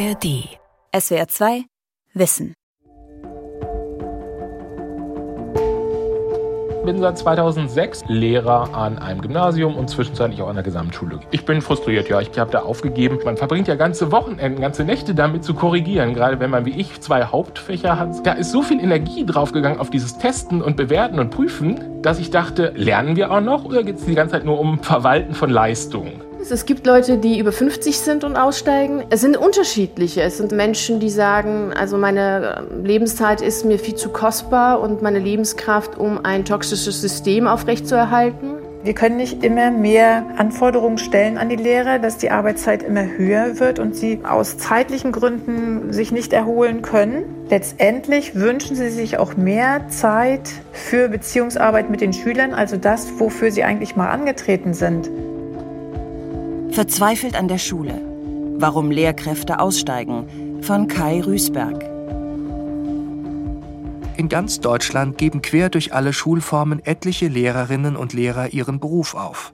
ARD. SWR 2 Wissen. Bin seit 2006 Lehrer an einem Gymnasium und zwischenzeitlich auch an der Gesamtschule. Ich bin frustriert, ja, ich habe da aufgegeben. Man verbringt ja ganze Wochenenden, ganze Nächte damit zu korrigieren, gerade wenn man wie ich zwei Hauptfächer hat. Da ist so viel Energie draufgegangen auf dieses Testen und Bewerten und Prüfen, dass ich dachte, lernen wir auch noch oder geht es die ganze Zeit nur um Verwalten von Leistungen? Es gibt Leute, die über 50 sind und aussteigen. Es sind unterschiedliche. Es sind Menschen, die sagen, also meine Lebenszeit ist mir viel zu kostbar und meine Lebenskraft, um ein toxisches System aufrechtzuerhalten. Wir können nicht immer mehr Anforderungen stellen an die Lehrer, dass die Arbeitszeit immer höher wird und sie aus zeitlichen Gründen sich nicht erholen können. Letztendlich wünschen sie sich auch mehr Zeit für Beziehungsarbeit mit den Schülern, also das, wofür sie eigentlich mal angetreten sind. Verzweifelt an der Schule. Warum Lehrkräfte aussteigen. Von Kai Rüßberg. In ganz Deutschland geben quer durch alle Schulformen etliche Lehrerinnen und Lehrer ihren Beruf auf.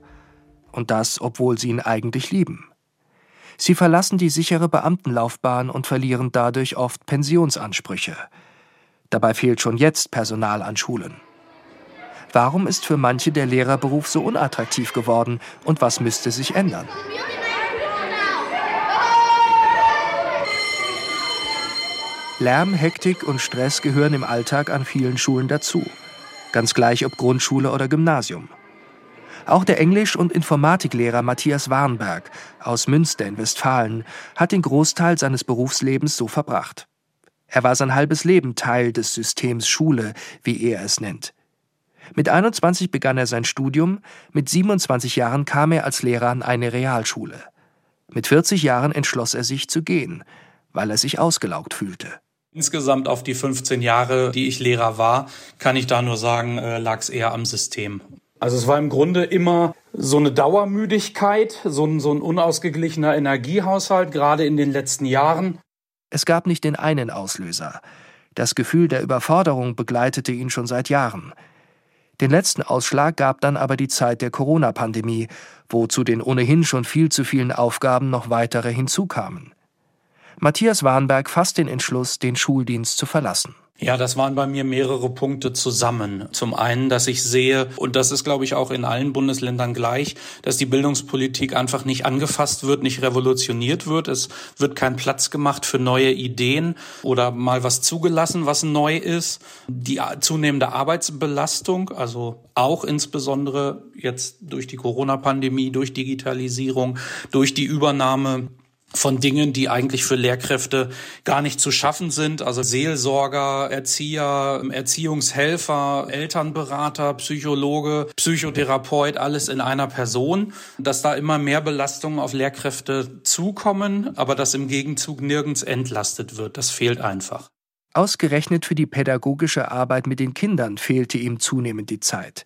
Und das, obwohl sie ihn eigentlich lieben. Sie verlassen die sichere Beamtenlaufbahn und verlieren dadurch oft Pensionsansprüche. Dabei fehlt schon jetzt Personal an Schulen. Warum ist für manche der Lehrerberuf so unattraktiv geworden und was müsste sich ändern? Lärm, Hektik und Stress gehören im Alltag an vielen Schulen dazu. Ganz gleich ob Grundschule oder Gymnasium. Auch der Englisch- und Informatiklehrer Matthias Warnberg aus Münster in Westfalen hat den Großteil seines Berufslebens so verbracht. Er war sein halbes Leben Teil des Systems Schule, wie er es nennt. Mit 21 begann er sein Studium, mit 27 Jahren kam er als Lehrer an eine Realschule. Mit 40 Jahren entschloss er sich zu gehen, weil er sich ausgelaugt fühlte. Insgesamt auf die 15 Jahre, die ich Lehrer war, kann ich da nur sagen, äh, lag es eher am System. Also es war im Grunde immer so eine Dauermüdigkeit, so ein, so ein unausgeglichener Energiehaushalt, gerade in den letzten Jahren. Es gab nicht den einen Auslöser. Das Gefühl der Überforderung begleitete ihn schon seit Jahren. Den letzten Ausschlag gab dann aber die Zeit der Corona-Pandemie, wo zu den ohnehin schon viel zu vielen Aufgaben noch weitere hinzukamen. Matthias Warnberg fasst den Entschluss, den Schuldienst zu verlassen. Ja, das waren bei mir mehrere Punkte zusammen. Zum einen, dass ich sehe, und das ist, glaube ich, auch in allen Bundesländern gleich, dass die Bildungspolitik einfach nicht angefasst wird, nicht revolutioniert wird. Es wird kein Platz gemacht für neue Ideen oder mal was zugelassen, was neu ist. Die zunehmende Arbeitsbelastung, also auch insbesondere jetzt durch die Corona-Pandemie, durch Digitalisierung, durch die Übernahme von Dingen, die eigentlich für Lehrkräfte gar nicht zu schaffen sind. Also Seelsorger, Erzieher, Erziehungshelfer, Elternberater, Psychologe, Psychotherapeut, alles in einer Person. Dass da immer mehr Belastungen auf Lehrkräfte zukommen, aber dass im Gegenzug nirgends entlastet wird. Das fehlt einfach. Ausgerechnet für die pädagogische Arbeit mit den Kindern fehlte ihm zunehmend die Zeit.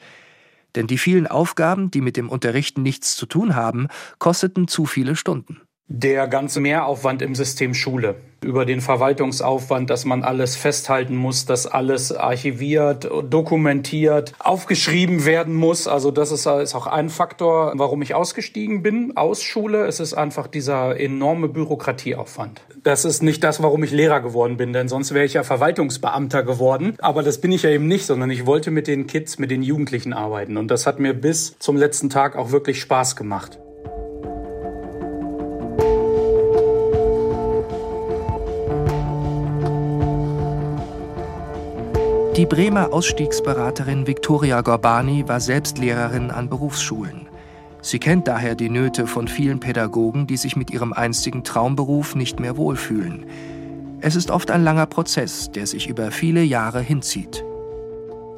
Denn die vielen Aufgaben, die mit dem Unterrichten nichts zu tun haben, kosteten zu viele Stunden der ganze Mehraufwand im System Schule, über den Verwaltungsaufwand, dass man alles festhalten muss, dass alles archiviert, dokumentiert, aufgeschrieben werden muss. Also das ist, auch ein Faktor, warum ich ausgestiegen bin aus Schule. Es ist einfach dieser enorme Bürokratieaufwand. Das ist nicht das, warum ich Lehrer geworden bin, denn sonst wäre ich ja Verwaltungsbeamter geworden. Aber das bin ich ja eben nicht, sondern ich wollte mit den Kids, mit den Jugendlichen arbeiten. Und das hat mir bis zum letzten Tag auch wirklich Spaß gemacht. Die Bremer Ausstiegsberaterin Viktoria Gorbani war selbst Lehrerin an Berufsschulen. Sie kennt daher die Nöte von vielen Pädagogen, die sich mit ihrem einstigen Traumberuf nicht mehr wohlfühlen. Es ist oft ein langer Prozess, der sich über viele Jahre hinzieht.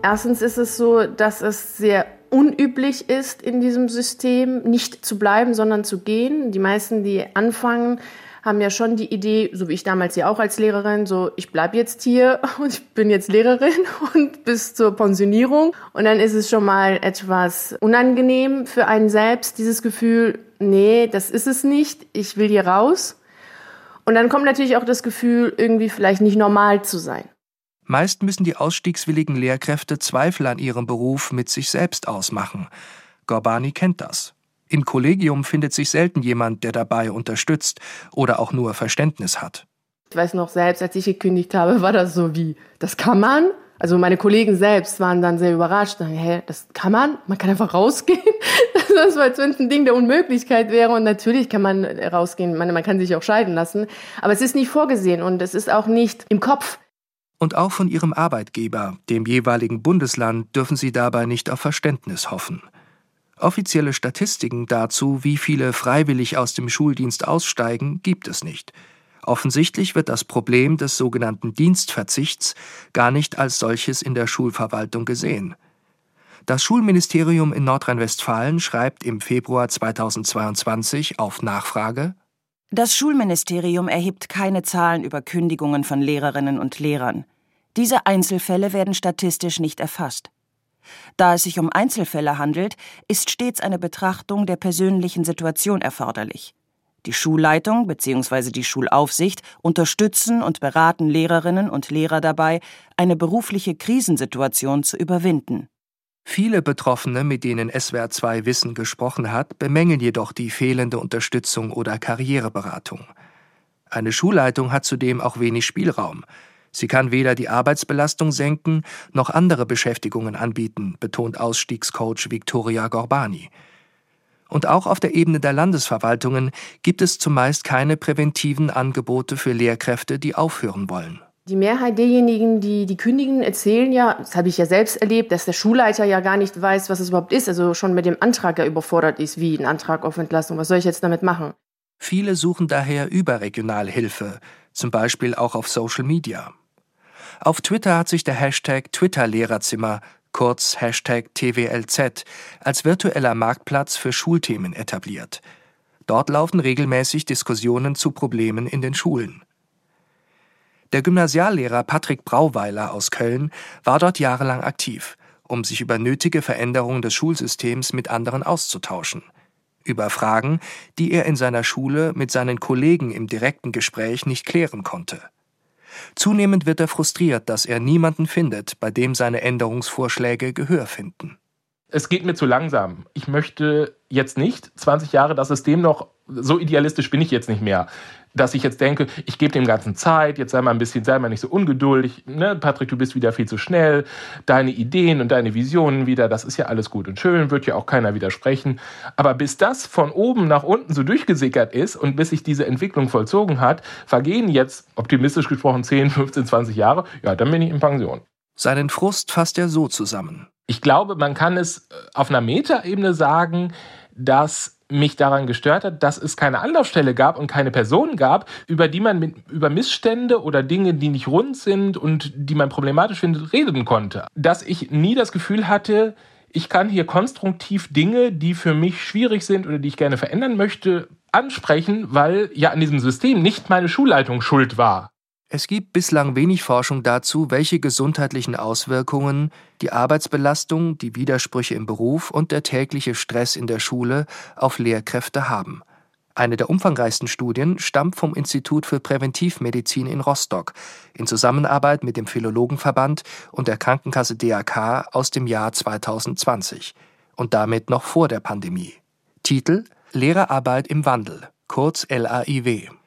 Erstens ist es so, dass es sehr unüblich ist, in diesem System nicht zu bleiben, sondern zu gehen. Die meisten, die anfangen, haben ja schon die Idee, so wie ich damals ja auch als Lehrerin, so ich bleibe jetzt hier und ich bin jetzt Lehrerin und bis zur Pensionierung. Und dann ist es schon mal etwas unangenehm für einen selbst, dieses Gefühl, nee, das ist es nicht, ich will hier raus. Und dann kommt natürlich auch das Gefühl, irgendwie vielleicht nicht normal zu sein. Meist müssen die ausstiegswilligen Lehrkräfte Zweifel an ihrem Beruf mit sich selbst ausmachen. Gorbani kennt das. Im Kollegium findet sich selten jemand, der dabei unterstützt oder auch nur Verständnis hat. Ich weiß noch selbst, als ich gekündigt habe, war das so wie, das kann man? Also meine Kollegen selbst waren dann sehr überrascht. Hä, das kann man? Man kann einfach rausgehen? Das war, als wenn es ein Ding der Unmöglichkeit wäre. Und natürlich kann man rausgehen. Man, man kann sich auch scheiden lassen. Aber es ist nicht vorgesehen und es ist auch nicht im Kopf. Und auch von ihrem Arbeitgeber, dem jeweiligen Bundesland, dürfen sie dabei nicht auf Verständnis hoffen. Offizielle Statistiken dazu, wie viele freiwillig aus dem Schuldienst aussteigen, gibt es nicht. Offensichtlich wird das Problem des sogenannten Dienstverzichts gar nicht als solches in der Schulverwaltung gesehen. Das Schulministerium in Nordrhein-Westfalen schreibt im Februar 2022 auf Nachfrage Das Schulministerium erhebt keine Zahlen über Kündigungen von Lehrerinnen und Lehrern. Diese Einzelfälle werden statistisch nicht erfasst. Da es sich um Einzelfälle handelt, ist stets eine Betrachtung der persönlichen Situation erforderlich. Die Schulleitung bzw. die Schulaufsicht unterstützen und beraten Lehrerinnen und Lehrer dabei, eine berufliche Krisensituation zu überwinden. Viele Betroffene, mit denen SWR 2 Wissen gesprochen hat, bemängeln jedoch die fehlende Unterstützung oder Karriereberatung. Eine Schulleitung hat zudem auch wenig Spielraum. Sie kann weder die Arbeitsbelastung senken noch andere Beschäftigungen anbieten, betont Ausstiegscoach Viktoria Gorbani. Und auch auf der Ebene der Landesverwaltungen gibt es zumeist keine präventiven Angebote für Lehrkräfte, die aufhören wollen. Die Mehrheit derjenigen, die die kündigen, erzählen ja, das habe ich ja selbst erlebt, dass der Schulleiter ja gar nicht weiß, was es überhaupt ist, also schon mit dem Antrag ja überfordert ist, wie ein Antrag auf Entlassung. Was soll ich jetzt damit machen? Viele suchen daher überregional Hilfe, zum Beispiel auch auf Social Media. Auf Twitter hat sich der Hashtag Twitter-Lehrerzimmer, kurz Hashtag TWLZ, als virtueller Marktplatz für Schulthemen etabliert. Dort laufen regelmäßig Diskussionen zu Problemen in den Schulen. Der Gymnasiallehrer Patrick Brauweiler aus Köln war dort jahrelang aktiv, um sich über nötige Veränderungen des Schulsystems mit anderen auszutauschen. Über Fragen, die er in seiner Schule mit seinen Kollegen im direkten Gespräch nicht klären konnte. Zunehmend wird er frustriert, dass er niemanden findet, bei dem seine Änderungsvorschläge Gehör finden. Es geht mir zu langsam. Ich möchte jetzt nicht 20 Jahre das System noch, so idealistisch bin ich jetzt nicht mehr, dass ich jetzt denke, ich gebe dem Ganzen Zeit, jetzt sei mal ein bisschen, sei mal nicht so ungeduldig. Ne? Patrick, du bist wieder viel zu schnell. Deine Ideen und deine Visionen wieder, das ist ja alles gut und schön, wird ja auch keiner widersprechen. Aber bis das von oben nach unten so durchgesickert ist und bis sich diese Entwicklung vollzogen hat, vergehen jetzt, optimistisch gesprochen, 10, 15, 20 Jahre. Ja, dann bin ich in Pension. Seinen Frust fasst er so zusammen. Ich glaube, man kann es äh, auf einer Metaebene sagen, dass mich daran gestört hat, dass es keine Anlaufstelle gab und keine Person gab, über die man mit, über Missstände oder Dinge, die nicht rund sind und die man problematisch findet, reden konnte. Dass ich nie das Gefühl hatte, ich kann hier konstruktiv Dinge, die für mich schwierig sind oder die ich gerne verändern möchte, ansprechen, weil ja an diesem System nicht meine Schulleitung schuld war. Es gibt bislang wenig Forschung dazu, welche gesundheitlichen Auswirkungen die Arbeitsbelastung, die Widersprüche im Beruf und der tägliche Stress in der Schule auf Lehrkräfte haben. Eine der umfangreichsten Studien stammt vom Institut für Präventivmedizin in Rostock in Zusammenarbeit mit dem Philologenverband und der Krankenkasse DAK aus dem Jahr 2020 und damit noch vor der Pandemie. Titel Lehrerarbeit im Wandel, kurz LAIW.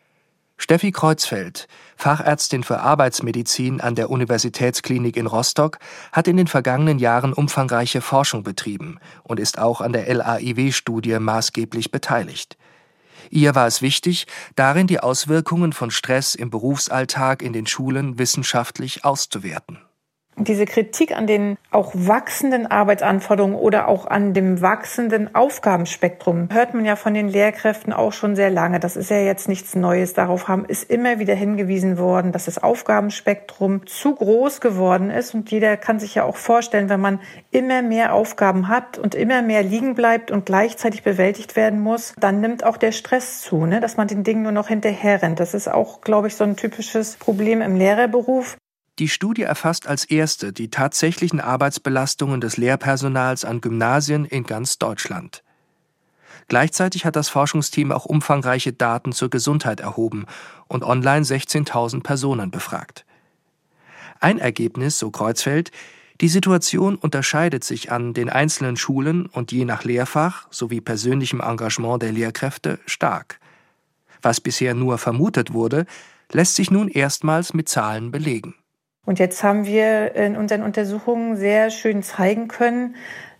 Steffi Kreuzfeld, Fachärztin für Arbeitsmedizin an der Universitätsklinik in Rostock, hat in den vergangenen Jahren umfangreiche Forschung betrieben und ist auch an der LAIW-Studie maßgeblich beteiligt. Ihr war es wichtig, darin die Auswirkungen von Stress im Berufsalltag in den Schulen wissenschaftlich auszuwerten diese Kritik an den auch wachsenden Arbeitsanforderungen oder auch an dem wachsenden Aufgabenspektrum hört man ja von den Lehrkräften auch schon sehr lange. Das ist ja jetzt nichts Neues. Darauf haben, ist immer wieder hingewiesen worden, dass das Aufgabenspektrum zu groß geworden ist. Und jeder kann sich ja auch vorstellen, wenn man immer mehr Aufgaben hat und immer mehr liegen bleibt und gleichzeitig bewältigt werden muss, dann nimmt auch der Stress zu, ne? dass man den Dingen nur noch hinterher rennt. Das ist auch, glaube ich, so ein typisches Problem im Lehrerberuf. Die Studie erfasst als erste die tatsächlichen Arbeitsbelastungen des Lehrpersonals an Gymnasien in ganz Deutschland. Gleichzeitig hat das Forschungsteam auch umfangreiche Daten zur Gesundheit erhoben und online 16.000 Personen befragt. Ein Ergebnis, so Kreuzfeld, Die Situation unterscheidet sich an den einzelnen Schulen und je nach Lehrfach sowie persönlichem Engagement der Lehrkräfte stark. Was bisher nur vermutet wurde, lässt sich nun erstmals mit Zahlen belegen. Und jetzt haben wir in unseren Untersuchungen sehr schön zeigen können,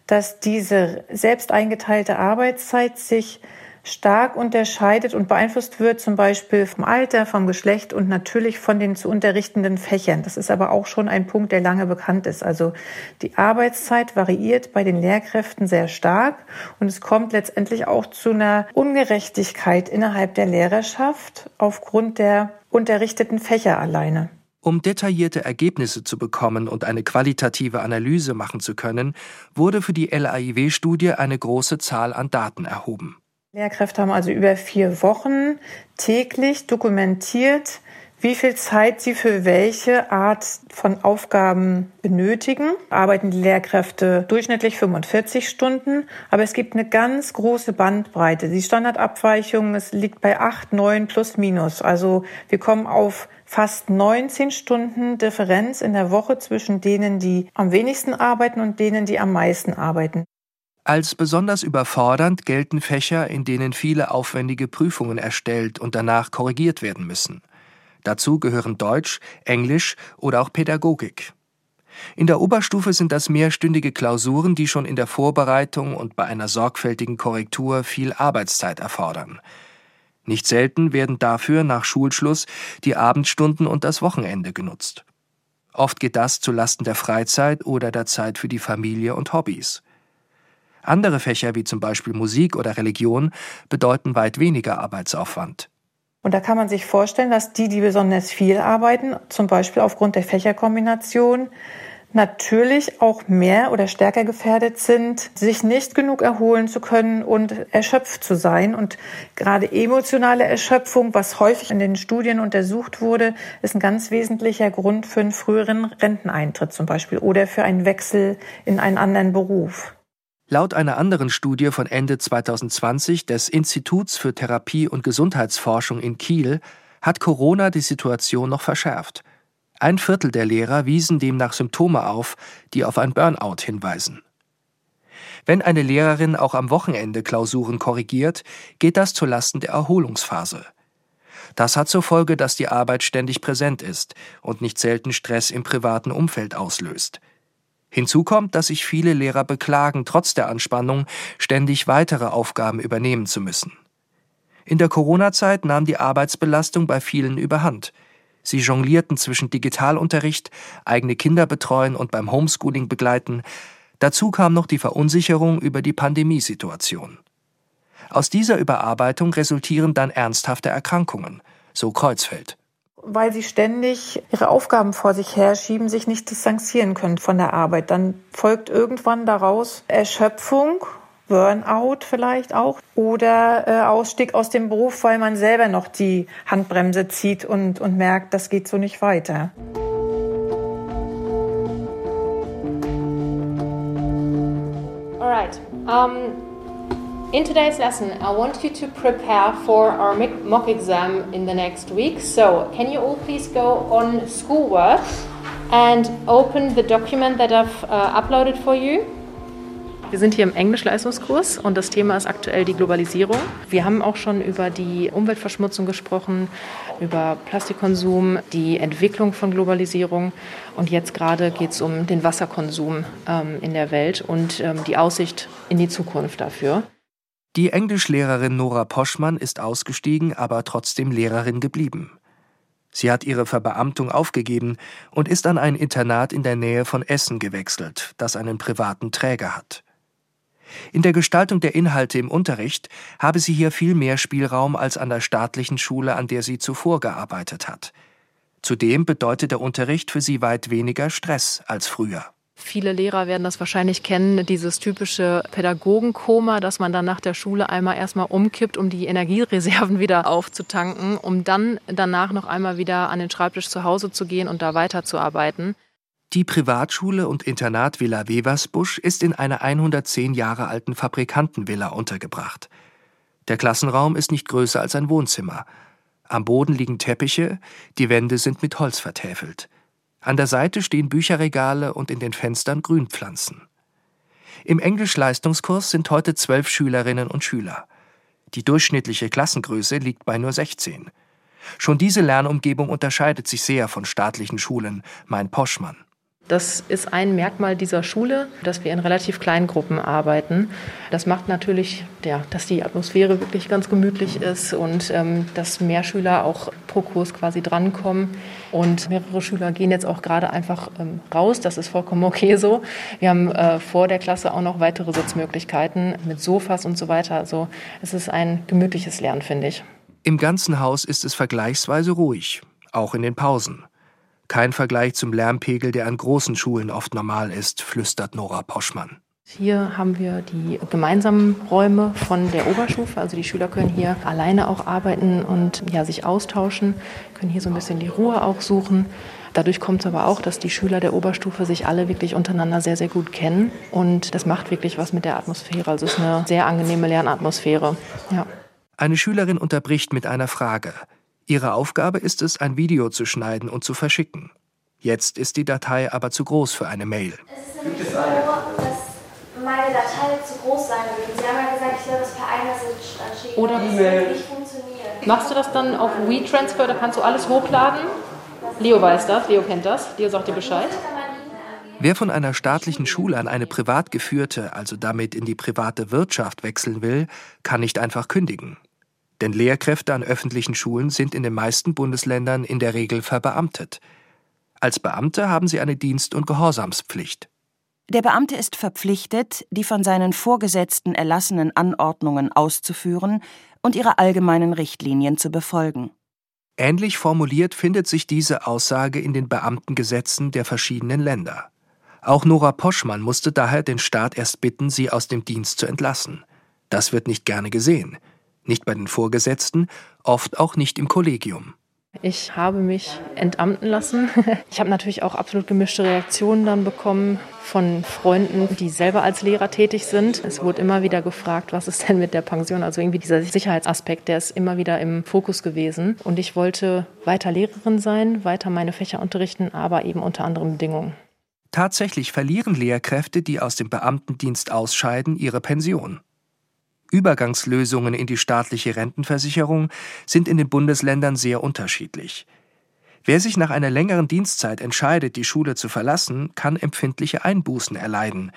dass diese selbst eingeteilte Arbeitszeit sich stark unterscheidet und beeinflusst wird, zum Beispiel vom Alter, vom Geschlecht und natürlich von den zu unterrichtenden Fächern. Das ist aber auch schon ein Punkt, der lange bekannt ist. Also die Arbeitszeit variiert bei den Lehrkräften sehr stark und es kommt letztendlich auch zu einer Ungerechtigkeit innerhalb der Lehrerschaft aufgrund der unterrichteten Fächer alleine. Um detaillierte Ergebnisse zu bekommen und eine qualitative Analyse machen zu können, wurde für die LAIW-Studie eine große Zahl an Daten erhoben. Lehrkräfte haben also über vier Wochen täglich dokumentiert, wie viel Zeit sie für welche Art von Aufgaben benötigen. Arbeiten die Lehrkräfte durchschnittlich 45 Stunden, aber es gibt eine ganz große Bandbreite. Die Standardabweichung, es liegt bei 8, 9 plus minus. Also wir kommen auf fast 19 Stunden Differenz in der Woche zwischen denen, die am wenigsten arbeiten und denen, die am meisten arbeiten. Als besonders überfordernd gelten Fächer, in denen viele aufwendige Prüfungen erstellt und danach korrigiert werden müssen. Dazu gehören Deutsch, Englisch oder auch Pädagogik. In der Oberstufe sind das mehrstündige Klausuren, die schon in der Vorbereitung und bei einer sorgfältigen Korrektur viel Arbeitszeit erfordern. Nicht selten werden dafür nach Schulschluss die Abendstunden und das Wochenende genutzt. Oft geht das zu Lasten der Freizeit oder der Zeit für die Familie und Hobbys. Andere Fächer wie zum Beispiel Musik oder Religion bedeuten weit weniger Arbeitsaufwand. Und da kann man sich vorstellen, dass die, die besonders viel arbeiten, zum Beispiel aufgrund der Fächerkombination, natürlich auch mehr oder stärker gefährdet sind, sich nicht genug erholen zu können und erschöpft zu sein. Und gerade emotionale Erschöpfung, was häufig in den Studien untersucht wurde, ist ein ganz wesentlicher Grund für einen früheren Renteneintritt zum Beispiel oder für einen Wechsel in einen anderen Beruf. Laut einer anderen Studie von Ende 2020 des Instituts für Therapie und Gesundheitsforschung in Kiel hat Corona die Situation noch verschärft. Ein Viertel der Lehrer wiesen demnach Symptome auf, die auf ein Burnout hinweisen. Wenn eine Lehrerin auch am Wochenende Klausuren korrigiert, geht das zulasten der Erholungsphase. Das hat zur Folge, dass die Arbeit ständig präsent ist und nicht selten Stress im privaten Umfeld auslöst. Hinzu kommt, dass sich viele Lehrer beklagen, trotz der Anspannung ständig weitere Aufgaben übernehmen zu müssen. In der Corona-Zeit nahm die Arbeitsbelastung bei vielen überhand. Sie jonglierten zwischen Digitalunterricht, eigene Kinder betreuen und beim Homeschooling begleiten. Dazu kam noch die Verunsicherung über die Pandemiesituation. Aus dieser Überarbeitung resultieren dann ernsthafte Erkrankungen, so Kreuzfeld weil sie ständig ihre Aufgaben vor sich herschieben, sich nicht distanzieren können von der Arbeit. Dann folgt irgendwann daraus Erschöpfung, Burnout vielleicht auch oder äh, Ausstieg aus dem Beruf, weil man selber noch die Handbremse zieht und, und merkt, das geht so nicht weiter. Alright. Um In today's lesson, I want you to prepare for our mock exam in the next week. So, can you all please go on schoolwork and open the document that I've uh, uploaded for you? Wir sind hier im Englischleistungskurs und das Thema ist aktuell die Globalisierung. Wir haben auch schon über die Umweltverschmutzung gesprochen, über Plastikkonsum, die Entwicklung von Globalisierung und jetzt gerade geht es um den Wasserkonsum ähm, in der Welt und ähm, die Aussicht in die Zukunft dafür. Die Englischlehrerin Nora Poschmann ist ausgestiegen, aber trotzdem Lehrerin geblieben. Sie hat ihre Verbeamtung aufgegeben und ist an ein Internat in der Nähe von Essen gewechselt, das einen privaten Träger hat. In der Gestaltung der Inhalte im Unterricht habe sie hier viel mehr Spielraum als an der staatlichen Schule, an der sie zuvor gearbeitet hat. Zudem bedeutet der Unterricht für sie weit weniger Stress als früher. Viele Lehrer werden das wahrscheinlich kennen, dieses typische Pädagogenkoma, dass man dann nach der Schule einmal erstmal umkippt, um die Energiereserven wieder aufzutanken, um dann danach noch einmal wieder an den Schreibtisch zu Hause zu gehen und da weiterzuarbeiten. Die Privatschule und Internat Villa Weversbusch ist in einer 110 Jahre alten Fabrikantenvilla untergebracht. Der Klassenraum ist nicht größer als ein Wohnzimmer. Am Boden liegen Teppiche, die Wände sind mit Holz vertäfelt. An der Seite stehen Bücherregale und in den Fenstern Grünpflanzen. Im Englisch-Leistungskurs sind heute zwölf Schülerinnen und Schüler. Die durchschnittliche Klassengröße liegt bei nur 16. Schon diese Lernumgebung unterscheidet sich sehr von staatlichen Schulen, meint Poschmann. Das ist ein Merkmal dieser Schule, dass wir in relativ kleinen Gruppen arbeiten. Das macht natürlich, ja, dass die Atmosphäre wirklich ganz gemütlich ist und ähm, dass mehr Schüler auch pro Kurs quasi drankommen. Und mehrere Schüler gehen jetzt auch gerade einfach ähm, raus. Das ist vollkommen okay so. Wir haben äh, vor der Klasse auch noch weitere Sitzmöglichkeiten mit Sofas und so weiter. Also es ist ein gemütliches Lernen, finde ich. Im ganzen Haus ist es vergleichsweise ruhig, auch in den Pausen. Kein Vergleich zum Lärmpegel, der an großen Schulen oft normal ist, flüstert Nora Poschmann. Hier haben wir die gemeinsamen Räume von der Oberstufe. Also die Schüler können hier alleine auch arbeiten und ja, sich austauschen, können hier so ein bisschen die Ruhe auch suchen. Dadurch kommt es aber auch, dass die Schüler der Oberstufe sich alle wirklich untereinander sehr, sehr gut kennen. Und das macht wirklich was mit der Atmosphäre. Also es ist eine sehr angenehme Lernatmosphäre. Ja. Eine Schülerin unterbricht mit einer Frage. Ihre Aufgabe ist es, ein Video zu schneiden und zu verschicken. Jetzt ist die Datei aber zu groß für eine Mail. Es ist nämlich so, dass meine Datei zu groß sein wird. Sie haben ja gesagt, ich soll das per iMessage anschicken. Oder das wird nicht funktionieren. Machst du das dann auf WeTransfer? Da kannst du alles hochladen. Leo weiß das, Leo kennt das. Leo sagt dir Bescheid. Wer von einer staatlichen Schule an eine privat geführte, also damit in die private Wirtschaft wechseln will, kann nicht einfach kündigen. Denn Lehrkräfte an öffentlichen Schulen sind in den meisten Bundesländern in der Regel verbeamtet. Als Beamte haben sie eine Dienst- und Gehorsamspflicht. Der Beamte ist verpflichtet, die von seinen Vorgesetzten erlassenen Anordnungen auszuführen und ihre allgemeinen Richtlinien zu befolgen. Ähnlich formuliert findet sich diese Aussage in den Beamtengesetzen der verschiedenen Länder. Auch Nora Poschmann musste daher den Staat erst bitten, sie aus dem Dienst zu entlassen. Das wird nicht gerne gesehen nicht bei den Vorgesetzten, oft auch nicht im Kollegium. Ich habe mich entamten lassen. Ich habe natürlich auch absolut gemischte Reaktionen dann bekommen von Freunden, die selber als Lehrer tätig sind. Es wurde immer wieder gefragt, was ist denn mit der Pension? Also irgendwie dieser Sicherheitsaspekt, der ist immer wieder im Fokus gewesen. Und ich wollte weiter Lehrerin sein, weiter meine Fächer unterrichten, aber eben unter anderen Bedingungen. Tatsächlich verlieren Lehrkräfte, die aus dem Beamtendienst ausscheiden, ihre Pension. Übergangslösungen in die staatliche Rentenversicherung sind in den Bundesländern sehr unterschiedlich. Wer sich nach einer längeren Dienstzeit entscheidet, die Schule zu verlassen, kann empfindliche Einbußen erleiden,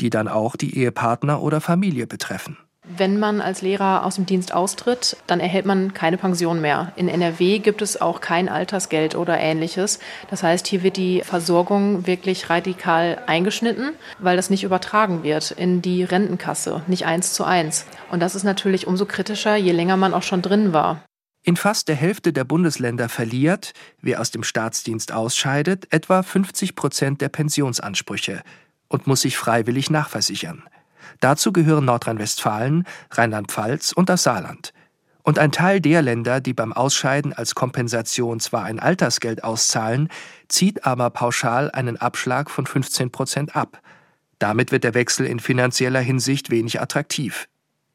die dann auch die Ehepartner oder Familie betreffen. Wenn man als Lehrer aus dem Dienst austritt, dann erhält man keine Pension mehr. In NRW gibt es auch kein Altersgeld oder ähnliches. Das heißt, hier wird die Versorgung wirklich radikal eingeschnitten, weil das nicht übertragen wird in die Rentenkasse, nicht eins zu eins. Und das ist natürlich umso kritischer, je länger man auch schon drin war. In fast der Hälfte der Bundesländer verliert, wer aus dem Staatsdienst ausscheidet, etwa 50 Prozent der Pensionsansprüche und muss sich freiwillig nachversichern. Dazu gehören Nordrhein-Westfalen, Rheinland-Pfalz und das Saarland. Und ein Teil der Länder, die beim Ausscheiden als Kompensation zwar ein Altersgeld auszahlen, zieht aber pauschal einen Abschlag von 15 Prozent ab. Damit wird der Wechsel in finanzieller Hinsicht wenig attraktiv.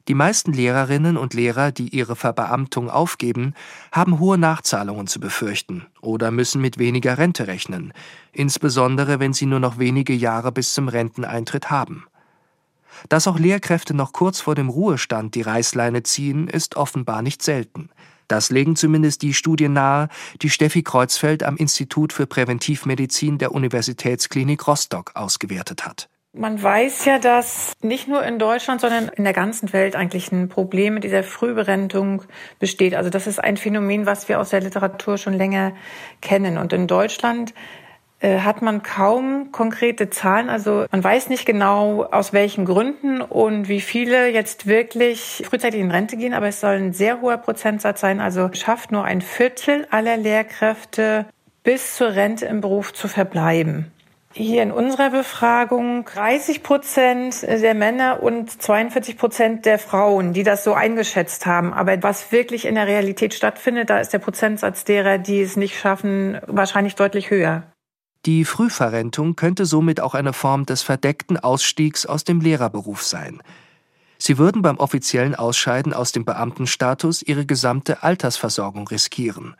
Die meisten Lehrerinnen und Lehrer, die ihre Verbeamtung aufgeben, haben hohe Nachzahlungen zu befürchten oder müssen mit weniger Rente rechnen, insbesondere wenn sie nur noch wenige Jahre bis zum Renteneintritt haben. Dass auch Lehrkräfte noch kurz vor dem Ruhestand die Reißleine ziehen, ist offenbar nicht selten. Das legen zumindest die Studien nahe, die Steffi Kreuzfeld am Institut für Präventivmedizin der Universitätsklinik Rostock ausgewertet hat. Man weiß ja, dass nicht nur in Deutschland, sondern in der ganzen Welt eigentlich ein Problem mit dieser Frühberentung besteht. Also das ist ein Phänomen, was wir aus der Literatur schon länger kennen. Und in Deutschland hat man kaum konkrete Zahlen. Also man weiß nicht genau, aus welchen Gründen und wie viele jetzt wirklich frühzeitig in Rente gehen, aber es soll ein sehr hoher Prozentsatz sein. Also schafft nur ein Viertel aller Lehrkräfte bis zur Rente im Beruf zu verbleiben. Hier in unserer Befragung 30 Prozent der Männer und 42 Prozent der Frauen, die das so eingeschätzt haben. Aber was wirklich in der Realität stattfindet, da ist der Prozentsatz derer, die es nicht schaffen, wahrscheinlich deutlich höher. Die Frühverrentung könnte somit auch eine Form des verdeckten Ausstiegs aus dem Lehrerberuf sein. Sie würden beim offiziellen Ausscheiden aus dem Beamtenstatus ihre gesamte Altersversorgung riskieren.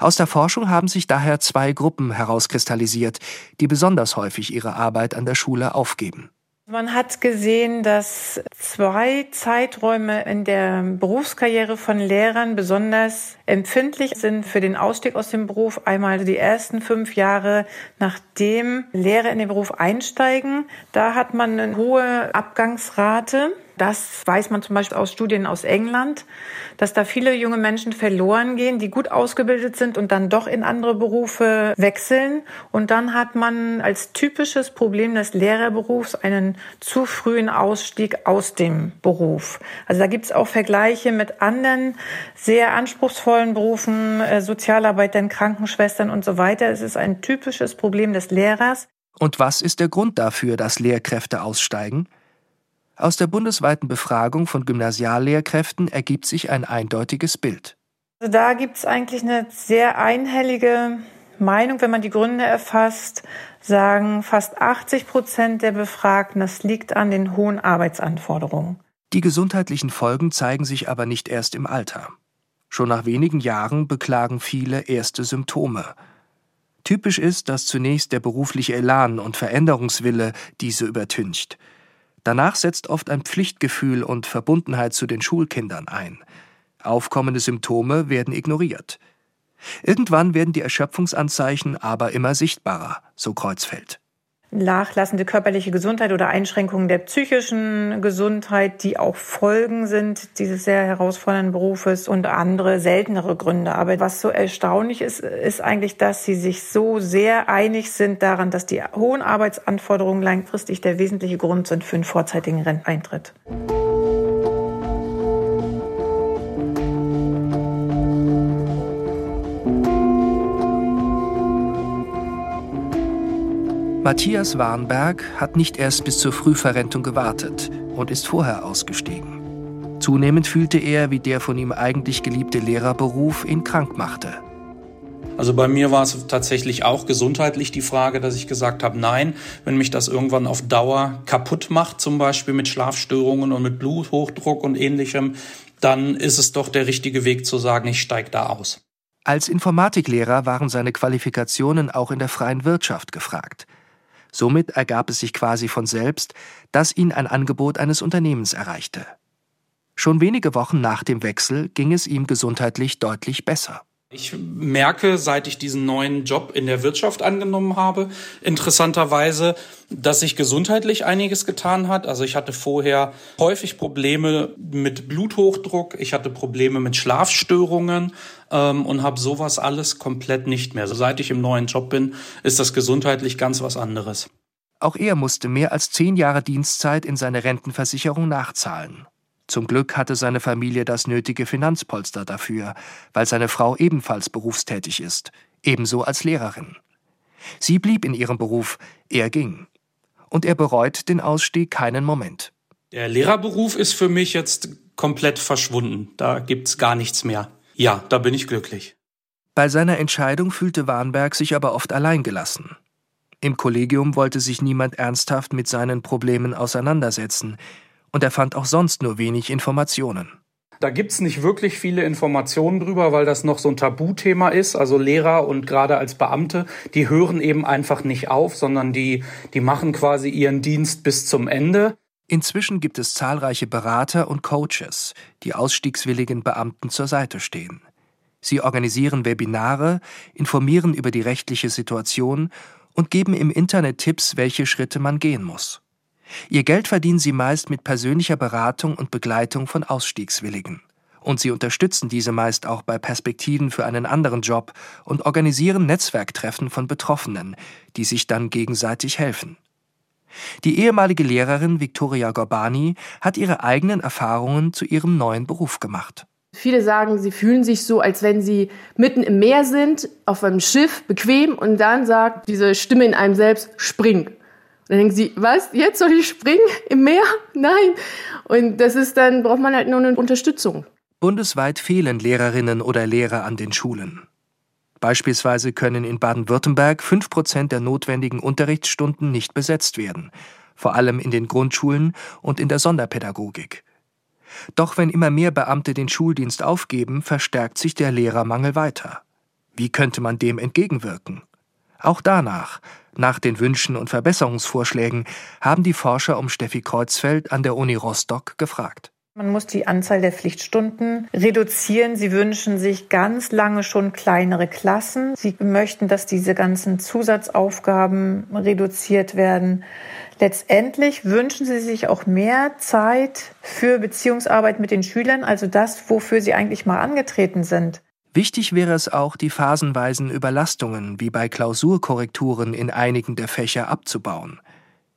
Aus der Forschung haben sich daher zwei Gruppen herauskristallisiert, die besonders häufig ihre Arbeit an der Schule aufgeben. Man hat gesehen, dass zwei Zeiträume in der Berufskarriere von Lehrern besonders empfindlich sind für den Ausstieg aus dem Beruf. Einmal die ersten fünf Jahre, nachdem Lehrer in den Beruf einsteigen. Da hat man eine hohe Abgangsrate. Das weiß man zum Beispiel aus Studien aus England, dass da viele junge Menschen verloren gehen, die gut ausgebildet sind und dann doch in andere Berufe wechseln. Und dann hat man als typisches Problem des Lehrerberufs einen zu frühen Ausstieg aus dem Beruf. Also da gibt es auch Vergleiche mit anderen sehr anspruchsvollen Berufen, äh, Sozialarbeitern, Krankenschwestern und so weiter. Es ist ein typisches Problem des Lehrers. Und was ist der Grund dafür, dass Lehrkräfte aussteigen? Aus der bundesweiten Befragung von Gymnasiallehrkräften ergibt sich ein eindeutiges Bild. Also da gibt es eigentlich eine sehr einhellige Meinung, wenn man die Gründe erfasst, sagen fast 80 Prozent der Befragten, das liegt an den hohen Arbeitsanforderungen. Die gesundheitlichen Folgen zeigen sich aber nicht erst im Alter. Schon nach wenigen Jahren beklagen viele erste Symptome. Typisch ist, dass zunächst der berufliche Elan und Veränderungswille diese übertüncht – Danach setzt oft ein Pflichtgefühl und Verbundenheit zu den Schulkindern ein. Aufkommende Symptome werden ignoriert. Irgendwann werden die Erschöpfungsanzeichen aber immer sichtbarer, so Kreuzfeld nachlassende körperliche Gesundheit oder Einschränkungen der psychischen Gesundheit, die auch Folgen sind dieses sehr herausfordernden Berufes und andere seltenere Gründe. Aber was so erstaunlich ist, ist eigentlich, dass sie sich so sehr einig sind daran, dass die hohen Arbeitsanforderungen langfristig der wesentliche Grund sind für einen vorzeitigen Renteintritt. Matthias Warnberg hat nicht erst bis zur Frühverrentung gewartet und ist vorher ausgestiegen. Zunehmend fühlte er, wie der von ihm eigentlich geliebte Lehrerberuf ihn krank machte. Also bei mir war es tatsächlich auch gesundheitlich die Frage, dass ich gesagt habe, nein, wenn mich das irgendwann auf Dauer kaputt macht, zum Beispiel mit Schlafstörungen und mit Bluthochdruck und ähnlichem, dann ist es doch der richtige Weg zu sagen, ich steige da aus. Als Informatiklehrer waren seine Qualifikationen auch in der freien Wirtschaft gefragt. Somit ergab es sich quasi von selbst, dass ihn ein Angebot eines Unternehmens erreichte. Schon wenige Wochen nach dem Wechsel ging es ihm gesundheitlich deutlich besser. Ich merke, seit ich diesen neuen Job in der Wirtschaft angenommen habe, interessanterweise, dass sich gesundheitlich einiges getan hat. Also ich hatte vorher häufig Probleme mit Bluthochdruck, ich hatte Probleme mit Schlafstörungen ähm, und habe sowas alles komplett nicht mehr. Also seit ich im neuen Job bin, ist das gesundheitlich ganz was anderes. Auch er musste mehr als zehn Jahre Dienstzeit in seine Rentenversicherung nachzahlen. Zum Glück hatte seine Familie das nötige Finanzpolster dafür, weil seine Frau ebenfalls berufstätig ist, ebenso als Lehrerin. Sie blieb in ihrem Beruf, er ging. Und er bereut den Ausstieg keinen Moment. Der Lehrerberuf ist für mich jetzt komplett verschwunden. Da gibt's gar nichts mehr. Ja, da bin ich glücklich. Bei seiner Entscheidung fühlte Warnberg sich aber oft alleingelassen. Im Kollegium wollte sich niemand ernsthaft mit seinen Problemen auseinandersetzen, und er fand auch sonst nur wenig Informationen. Da gibt's nicht wirklich viele Informationen drüber, weil das noch so ein Tabuthema ist. Also Lehrer und gerade als Beamte, die hören eben einfach nicht auf, sondern die, die machen quasi ihren Dienst bis zum Ende. Inzwischen gibt es zahlreiche Berater und Coaches, die ausstiegswilligen Beamten zur Seite stehen. Sie organisieren Webinare, informieren über die rechtliche Situation und geben im Internet Tipps, welche Schritte man gehen muss. Ihr Geld verdienen sie meist mit persönlicher Beratung und Begleitung von Ausstiegswilligen. Und sie unterstützen diese meist auch bei Perspektiven für einen anderen Job und organisieren Netzwerktreffen von Betroffenen, die sich dann gegenseitig helfen. Die ehemalige Lehrerin Viktoria Gorbani hat ihre eigenen Erfahrungen zu ihrem neuen Beruf gemacht. Viele sagen, sie fühlen sich so, als wenn sie mitten im Meer sind, auf einem Schiff, bequem, und dann sagt diese Stimme in einem selbst, spring. Dann denken sie, was, jetzt soll ich springen im Meer? Nein. Und das ist dann, braucht man halt nur eine Unterstützung. Bundesweit fehlen Lehrerinnen oder Lehrer an den Schulen. Beispielsweise können in Baden-Württemberg fünf Prozent der notwendigen Unterrichtsstunden nicht besetzt werden, vor allem in den Grundschulen und in der Sonderpädagogik. Doch wenn immer mehr Beamte den Schuldienst aufgeben, verstärkt sich der Lehrermangel weiter. Wie könnte man dem entgegenwirken? Auch danach, nach den Wünschen und Verbesserungsvorschlägen, haben die Forscher um Steffi Kreuzfeld an der Uni Rostock gefragt. Man muss die Anzahl der Pflichtstunden reduzieren. Sie wünschen sich ganz lange schon kleinere Klassen. Sie möchten, dass diese ganzen Zusatzaufgaben reduziert werden. Letztendlich wünschen Sie sich auch mehr Zeit für Beziehungsarbeit mit den Schülern, also das, wofür Sie eigentlich mal angetreten sind. Wichtig wäre es auch, die phasenweisen Überlastungen wie bei Klausurkorrekturen in einigen der Fächer abzubauen.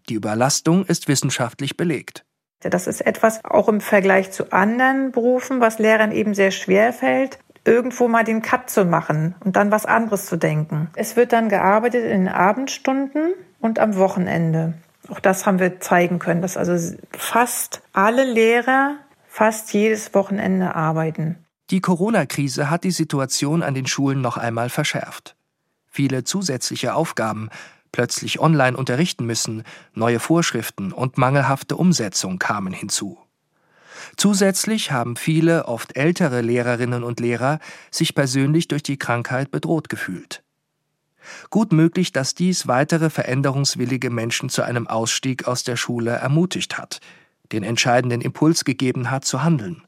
Die Überlastung ist wissenschaftlich belegt. Das ist etwas auch im Vergleich zu anderen Berufen, was Lehrern eben sehr schwer fällt, irgendwo mal den Cut zu machen und dann was anderes zu denken. Es wird dann gearbeitet in den Abendstunden und am Wochenende. Auch das haben wir zeigen können, dass also fast alle Lehrer fast jedes Wochenende arbeiten. Die Corona-Krise hat die Situation an den Schulen noch einmal verschärft. Viele zusätzliche Aufgaben plötzlich online unterrichten müssen, neue Vorschriften und mangelhafte Umsetzung kamen hinzu. Zusätzlich haben viele, oft ältere Lehrerinnen und Lehrer sich persönlich durch die Krankheit bedroht gefühlt. Gut möglich, dass dies weitere veränderungswillige Menschen zu einem Ausstieg aus der Schule ermutigt hat, den entscheidenden Impuls gegeben hat, zu handeln.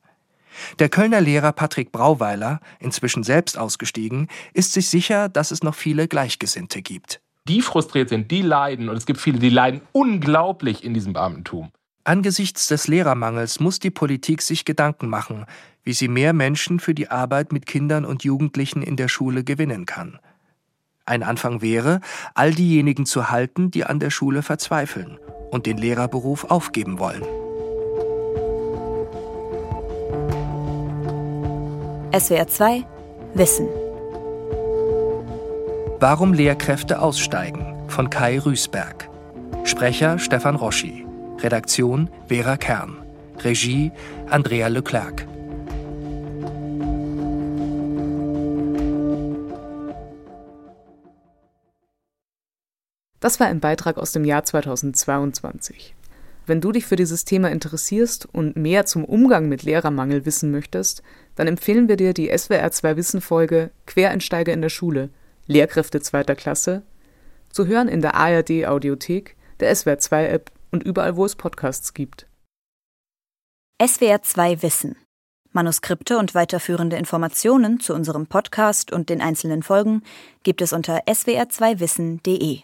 Der Kölner Lehrer Patrick Brauweiler, inzwischen selbst ausgestiegen, ist sich sicher, dass es noch viele Gleichgesinnte gibt die frustriert sind, die leiden. Und es gibt viele, die leiden unglaublich in diesem Beamtentum. Angesichts des Lehrermangels muss die Politik sich Gedanken machen, wie sie mehr Menschen für die Arbeit mit Kindern und Jugendlichen in der Schule gewinnen kann. Ein Anfang wäre, all diejenigen zu halten, die an der Schule verzweifeln und den Lehrerberuf aufgeben wollen. SWR 2 Wissen Warum Lehrkräfte aussteigen von Kai Rüßberg. Sprecher Stefan Roschi. Redaktion Vera Kern. Regie Andrea Leclerc. Das war ein Beitrag aus dem Jahr 2022. Wenn du dich für dieses Thema interessierst und mehr zum Umgang mit Lehrermangel wissen möchtest, dann empfehlen wir dir die SWR 2 Wissen Folge Quereinsteiger in der Schule Lehrkräfte zweiter Klasse, zu hören in der ARD Audiothek, der SWR 2 App und überall, wo es Podcasts gibt. SWR 2 Wissen. Manuskripte und weiterführende Informationen zu unserem Podcast und den einzelnen Folgen gibt es unter swr2wissen.de.